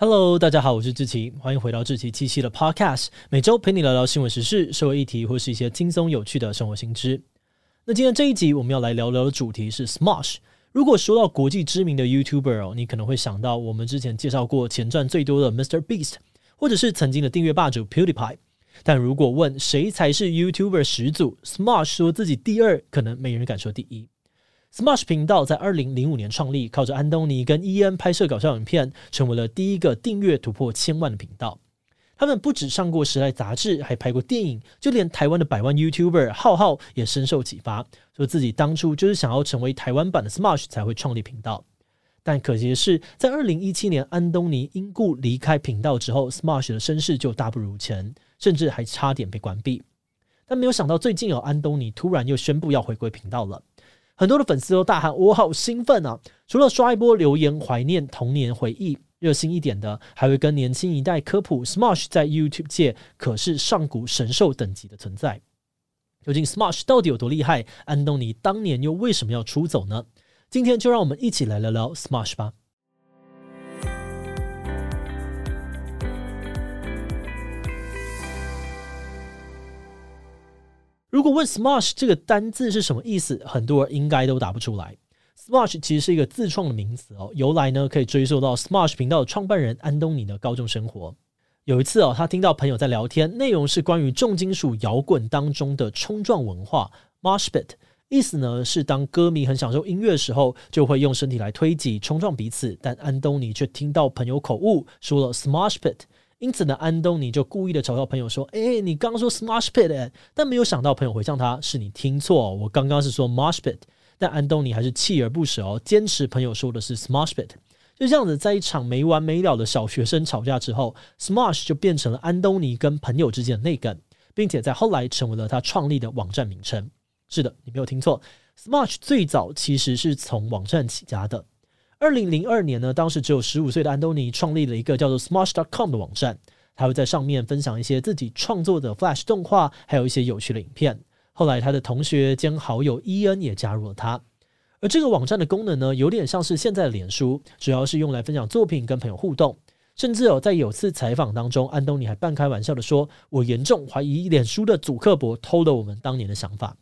Hello，大家好，我是志奇，欢迎回到志奇七七的 Podcast，每周陪你聊聊新闻时事、社会议题或是一些轻松有趣的生活新知。那今天这一集我们要来聊聊的主题是 Smosh。如果说到国际知名的 YouTuber，你可能会想到我们之前介绍过钱赚最多的 Mr. Beast，或者是曾经的订阅霸主 PewDiePie。但如果问谁才是 YouTuber 始祖，Smosh 说自己第二，可能没人敢说第一。Smash 频道在二零零五年创立，靠着安东尼跟伊恩拍摄搞笑影片，成为了第一个订阅突破千万的频道。他们不止上过《时代》杂志，还拍过电影，就连台湾的百万 YouTuber 浩浩也深受启发，说自己当初就是想要成为台湾版的 Smash 才会创立频道。但可惜的是，在二零一七年安东尼因故离开频道之后，Smash 的声势就大不如前，甚至还差点被关闭。但没有想到，最近有安东尼突然又宣布要回归频道了。很多的粉丝都大喊：“我好兴奋啊！”除了刷一波留言怀念童年回忆，热心一点的还会跟年轻一代科普 Smash 在 YouTube 界可是上古神兽等级的存在。究竟 Smash 到底有多厉害？安东尼当年又为什么要出走呢？今天就让我们一起来聊聊 Smash 吧。如果问 smash 这个单字是什么意思，很多人应该都答不出来。smash 其实是一个自创的名词哦，由来呢可以追溯到 smash 频道的创办人安东尼的高中生活。有一次哦，他听到朋友在聊天，内容是关于重金属摇滚当中的冲撞文化 （Mosh Pit），意思呢是当歌迷很享受音乐的时候，就会用身体来推挤、冲撞彼此。但安东尼却听到朋友口误，说了 smash pit。因此呢，安东尼就故意的嘲笑朋友说：“哎、你刚说 Smosh Pit 哎，但没有想到朋友回向他，是你听错，我刚刚是说 Mosh Pit。但安东尼还是锲而不舍哦，坚持朋友说的是 Smosh Pit。就这样子，在一场没完没了的小学生吵架之后，Smosh 就变成了安东尼跟朋友之间的内梗，并且在后来成为了他创立的网站名称。是的，你没有听错，Smosh 最早其实是从网站起家的。二零零二年呢，当时只有十五岁的安东尼创立了一个叫做 Smosh.com 的网站，他会在上面分享一些自己创作的 Flash 动画，还有一些有趣的影片。后来，他的同学兼好友伊恩也加入了他。而这个网站的功能呢，有点像是现在的脸书，主要是用来分享作品跟朋友互动。甚至哦在有次采访当中，安东尼还半开玩笑的说：“我严重怀疑脸书的祖克伯偷了我们当年的想法。”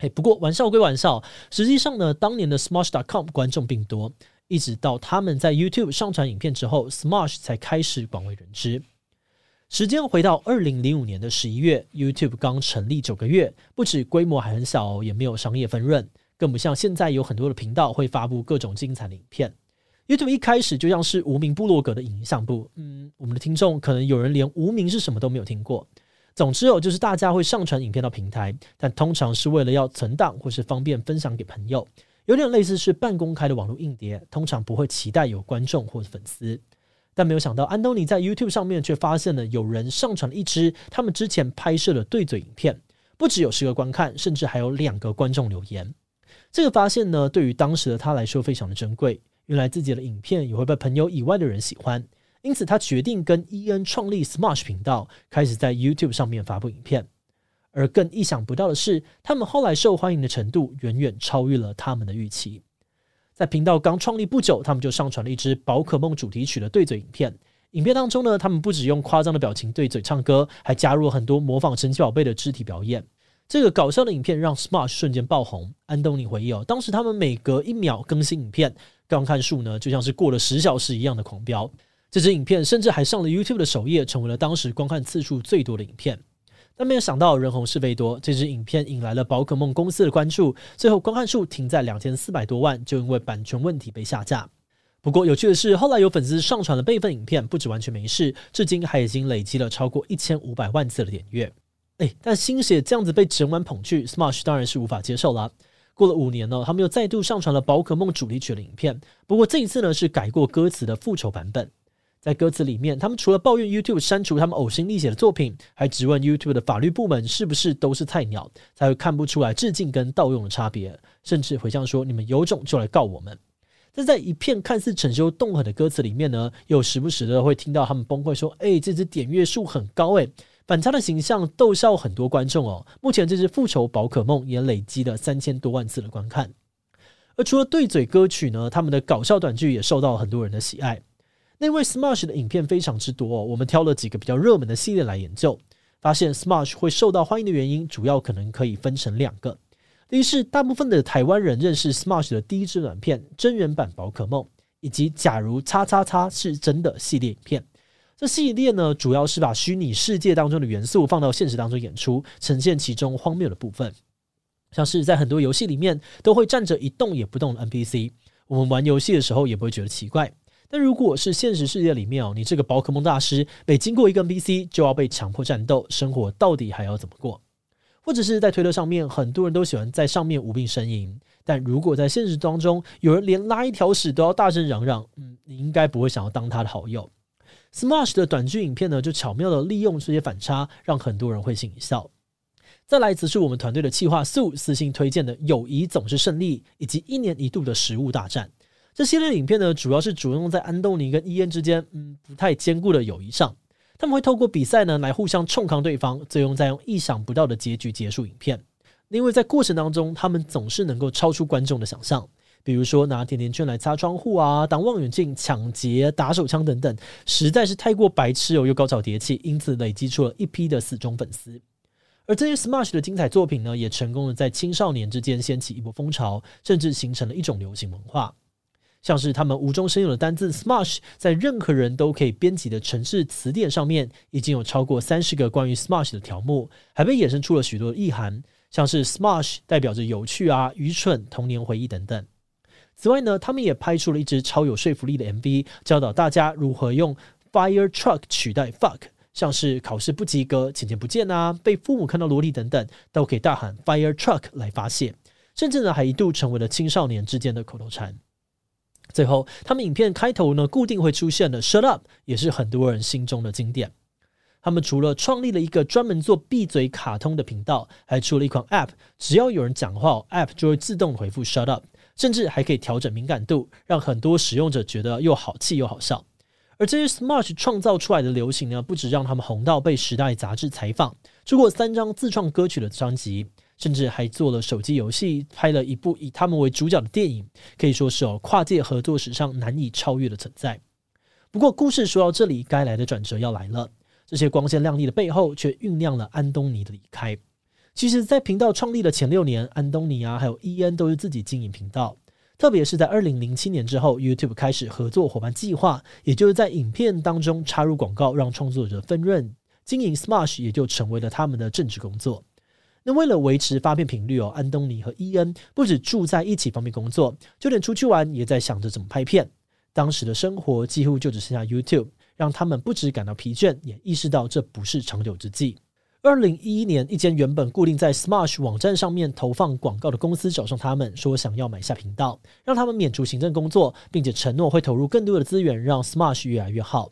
嘿，不过玩笑归玩笑，实际上呢，当年的 Smosh.com 观众并不多，一直到他们在 YouTube 上传影片之后，Smosh 才开始广为人知。时间回到二零零五年的十一月，YouTube 刚成立九个月，不止规模还很小，也没有商业分润，更不像现在有很多的频道会发布各种精彩的影片。YouTube 一开始就像是无名部落格的影像部，嗯，我们的听众可能有人连无名是什么都没有听过。总之哦，就是大家会上传影片到平台，但通常是为了要存档或是方便分享给朋友，有点类似是半公开的网络硬碟，通常不会期待有观众或者粉丝。但没有想到，安东尼在 YouTube 上面却发现了有人上传了一支他们之前拍摄的对嘴影片，不只有十个观看，甚至还有两个观众留言。这个发现呢，对于当时的他来说非常的珍贵，原来自己的影片也会被朋友以外的人喜欢。因此，他决定跟伊恩创立 Smash 频道，开始在 YouTube 上面发布影片。而更意想不到的是，他们后来受欢迎的程度远远超越了他们的预期。在频道刚创立不久，他们就上传了一支宝可梦主题曲的对嘴影片。影片当中呢，他们不只用夸张的表情对嘴唱歌，还加入了很多模仿神奇宝贝的肢体表演。这个搞笑的影片让 Smash 瞬间爆红。安东尼回忆哦，当时他们每隔一秒更新影片，观看数呢就像是过了十小时一样的狂飙。这支影片甚至还上了 YouTube 的首页，成为了当时观看次数最多的影片。但没有想到人红是非多，这支影片引来了宝可梦公司的关注，最后观看数停在两千四百多万，就因为版权问题被下架。不过有趣的是，后来有粉丝上传了备份影片，不止完全没事，至今还已经累积了超过一千五百万次的点阅。哎，但新血这样子被整晚捧去，Smash 当然是无法接受了。过了五年呢，他们又再度上传了宝可梦主题曲的影片，不过这一次呢是改过歌词的复仇版本。在歌词里面，他们除了抱怨 YouTube 删除他们呕心沥血的作品，还质问 YouTube 的法律部门是不是都是菜鸟，才会看不出来致敬跟盗用的差别，甚至回向说：“你们有种就来告我们。”但在一片看似逞凶动狠的歌词里面呢，又时不时的会听到他们崩溃说：“哎，这支点阅数很高哎，反差的形象逗笑很多观众哦。”目前这支复仇宝可梦也累积了三千多万次的观看。而除了对嘴歌曲呢，他们的搞笑短剧也受到很多人的喜爱。那位 Smash 的影片非常之多，哦我们挑了几个比较热门的系列来研究，发现 Smash 会受到欢迎的原因，主要可能可以分成两个。第一是大部分的台湾人认识 Smash 的第一支短片真人版宝可梦，以及假如叉叉叉是真的系列影片。这系列呢，主要是把虚拟世界当中的元素放到现实当中演出，呈现其中荒谬的部分。像是在很多游戏里面都会站着一动也不动的 NPC，我们玩游戏的时候也不会觉得奇怪。但如果是现实世界里面哦，你这个宝可梦大师每经过一个 NPC 就要被强迫战斗，生活到底还要怎么过？或者是在推特上面，很多人都喜欢在上面无病呻吟，但如果在现实当中有人连拉一条屎都要大声嚷嚷，嗯，你应该不会想要当他的好友。Smash 的短剧影片呢，就巧妙地利用这些反差，让很多人会心一笑。再来则是我们团队的企划素私信推荐的“友谊总是胜利”以及一年一度的食物大战。这系列影片呢，主要是着重在安东尼跟伊恩之间，嗯，不太坚固的友谊上。他们会透过比赛呢，来互相冲康对方，最终再用意想不到的结局结束影片。因为在过程当中，他们总是能够超出观众的想象，比如说拿甜甜圈来擦窗户啊，当望远镜、抢劫、打手枪等等，实在是太过白痴哦，又高潮迭起，因此累积出了一批的死忠粉丝。而这些 smash 的精彩作品呢，也成功的在青少年之间掀起一波风潮，甚至形成了一种流行文化。像是他们无中生有的单字 smash，在任何人都可以编辑的城市词典上面，已经有超过三十个关于 smash 的条目，还被衍生出了许多意涵，像是 smash 代表着有趣啊、愚蠢、童年回忆等等。此外呢，他们也拍出了一支超有说服力的 MV，教导大家如何用 Fire Truck 取代 Fuck，像是考试不及格、钱钱不见啊、被父母看到裸体等等，都可以大喊 Fire Truck 来发泄，甚至呢还一度成为了青少年之间的口头禅。最后，他们影片开头呢，固定会出现的 “shut up”，也是很多人心中的经典。他们除了创立了一个专门做闭嘴卡通的频道，还出了一款 App，只要有人讲话，App 就会自动回复 “shut up”，甚至还可以调整敏感度，让很多使用者觉得又好气又好笑。而这些 Smash 创造出来的流行呢，不止让他们红到被时代杂志采访，出过三张自创歌曲的专辑。甚至还做了手机游戏，拍了一部以他们为主角的电影，可以说是哦跨界合作史上难以超越的存在。不过，故事说到这里，该来的转折要来了。这些光鲜亮丽的背后，却酝酿了安东尼的离开。其实，在频道创立的前六年，安东尼啊，还有伊恩都是自己经营频道。特别是在二零零七年之后，YouTube 开始合作伙伴计划，也就是在影片当中插入广告，让创作者分润，经营 Smash 也就成为了他们的正职工作。那为了维持发片频率哦，安东尼和伊恩不止住在一起方便工作，就连出去玩也在想着怎么拍片。当时的生活几乎就只剩下 YouTube，让他们不止感到疲倦，也意识到这不是长久之计。二零一一年，一间原本固定在 Smash 网站上面投放广告的公司找上他们，说想要买下频道，让他们免除行政工作，并且承诺会投入更多的资源，让 Smash 越来越好。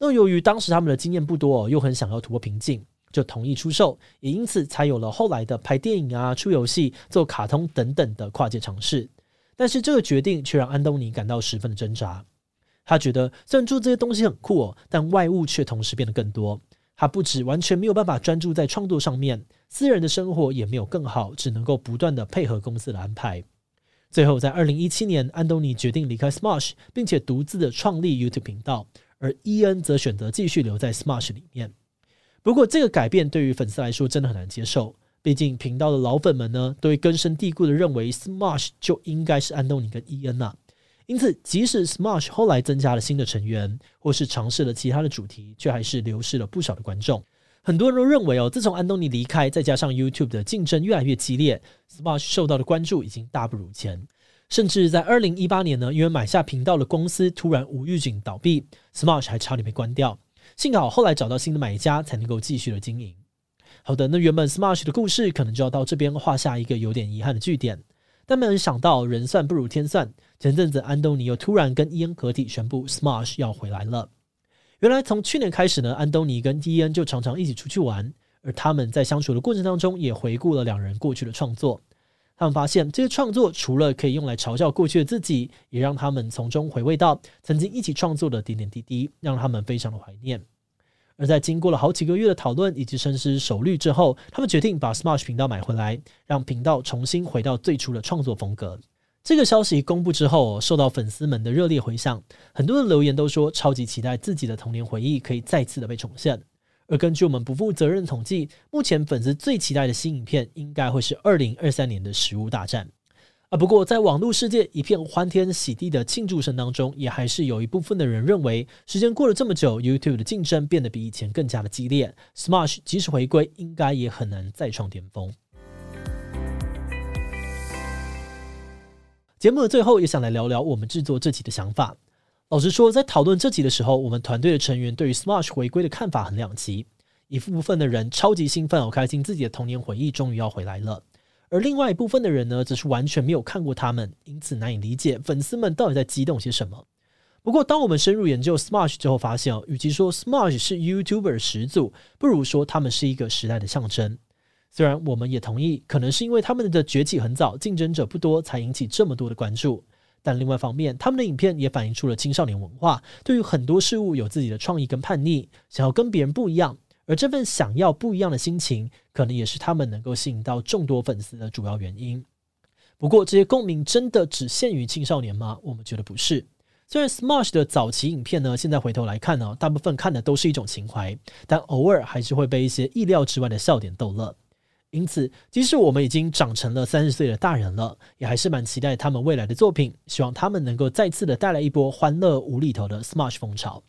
那由于当时他们的经验不多，又很想要突破瓶颈。就同意出售，也因此才有了后来的拍电影啊、出游戏、做卡通等等的跨界尝试。但是这个决定却让安东尼感到十分的挣扎。他觉得虽然做这些东西很酷哦，但外物却同时变得更多。他不止完全没有办法专注在创作上面，私人的生活也没有更好，只能够不断的配合公司的安排。最后在二零一七年，安东尼决定离开 Smosh，并且独自的创立 YouTube 频道，而伊恩则选择继续留在 Smosh 里面。不过，这个改变对于粉丝来说真的很难接受。毕竟，频道的老粉们呢，都会根深蒂固的认为，Smosh 就应该是安东尼跟伊恩呐。因此，即使 Smosh 后来增加了新的成员，或是尝试了其他的主题，却还是流失了不少的观众。很多人都认为哦，自从安东尼离开，再加上 YouTube 的竞争越来越激烈，Smosh 受到的关注已经大不如前。甚至在二零一八年呢，因为买下频道的公司突然无预警倒闭，Smosh 还差点被关掉。幸好后来找到新的买家，才能够继续的经营。好的，那原本 Smash 的故事可能就要到这边画下一个有点遗憾的句点。但没人想到人算不如天算，前阵子安东尼又突然跟伊恩合体宣布 Smash 要回来了。原来从去年开始呢，安东尼跟伊恩就常常一起出去玩，而他们在相处的过程当中也回顾了两人过去的创作。他们发现这些创作除了可以用来嘲笑过去的自己，也让他们从中回味到曾经一起创作的点点滴滴，让他们非常的怀念。而在经过了好几个月的讨论以及深思熟虑之后，他们决定把 Smosh 频道买回来，让频道重新回到最初的创作风格。这个消息公布之后，受到粉丝们的热烈回响，很多人留言都说超级期待自己的童年回忆可以再次的被重现。而根据我们不负责任统计，目前粉丝最期待的新影片应该会是二零二三年的《食物大战》啊。不过，在网络世界一片欢天喜地的庆祝声当中，也还是有一部分的人认为，时间过了这么久，YouTube 的竞争变得比以前更加的激烈，Smash 即使回归，应该也很难再创巅峰。节目的最后，也想来聊聊我们制作这集的想法。老实说，在讨论这集的时候，我们团队的成员对于 Smosh 回归的看法很两极。一部分的人超级兴奋，好开心自己的童年回忆终于要回来了；而另外一部分的人呢，则是完全没有看过他们，因此难以理解粉丝们到底在激动些什么。不过，当我们深入研究 Smosh 之后，发现哦，与其说 Smosh 是 YouTuber 的始祖，不如说他们是一个时代的象征。虽然我们也同意，可能是因为他们的崛起很早，竞争者不多，才引起这么多的关注。但另外一方面，他们的影片也反映出了青少年文化，对于很多事物有自己的创意跟叛逆，想要跟别人不一样。而这份想要不一样的心情，可能也是他们能够吸引到众多粉丝的主要原因。不过，这些共鸣真的只限于青少年吗？我们觉得不是。虽然 Smash 的早期影片呢，现在回头来看呢，大部分看的都是一种情怀，但偶尔还是会被一些意料之外的笑点逗乐。因此，即使我们已经长成了三十岁的大人了，也还是蛮期待他们未来的作品。希望他们能够再次的带来一波欢乐无厘头的 Smash 风潮。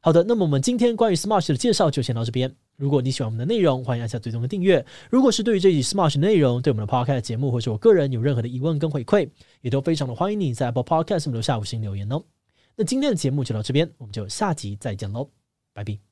好的，那么我们今天关于 Smash 的介绍就先到这边。如果你喜欢我们的内容，欢迎按下追踪的订阅。如果是对于这集 Smash 内容，对我们的 Podcast 节目或是我个人有任何的疑问跟回馈，也都非常的欢迎你在 Apple Podcast 留下五星留言哦。那今天的节目就到这边，我们就下集再见喽，拜拜。